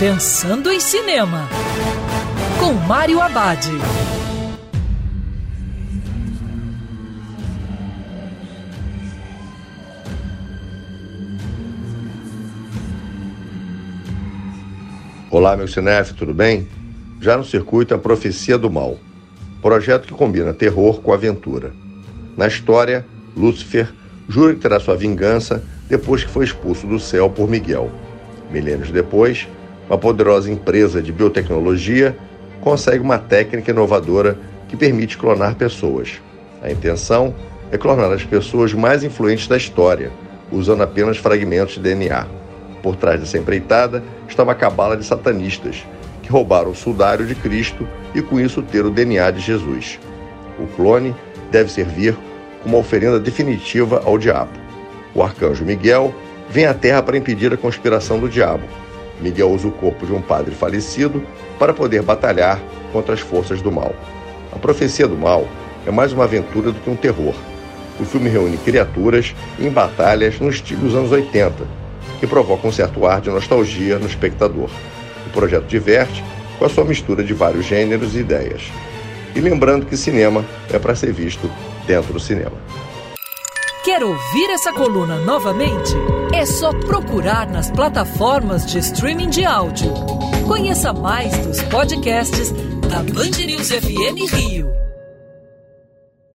Pensando em Cinema, com Mário Abad. Olá, meu cinef, tudo bem? Já no circuito A Profecia do Mal, projeto que combina terror com aventura. Na história, Lúcifer jura que terá sua vingança depois que foi expulso do céu por Miguel. Milênios depois, uma poderosa empresa de biotecnologia consegue uma técnica inovadora que permite clonar pessoas. A intenção é clonar as pessoas mais influentes da história, usando apenas fragmentos de DNA. Por trás dessa empreitada está uma cabala de satanistas que roubaram o sudário de Cristo e com isso ter o DNA de Jesus. O clone deve servir como oferenda definitiva ao diabo. O arcanjo Miguel vem à Terra para impedir a conspiração do diabo, Miguel usa o corpo de um padre falecido para poder batalhar contra as forças do mal. A Profecia do Mal é mais uma aventura do que um terror. O filme reúne criaturas em batalhas no estilo dos anos 80, que provoca um certo ar de nostalgia no espectador. O projeto diverte com a sua mistura de vários gêneros e ideias. E lembrando que cinema é para ser visto dentro do cinema. Quer ouvir essa coluna novamente? É só procurar nas plataformas de streaming de áudio. Conheça mais dos podcasts da Band News FM Rio.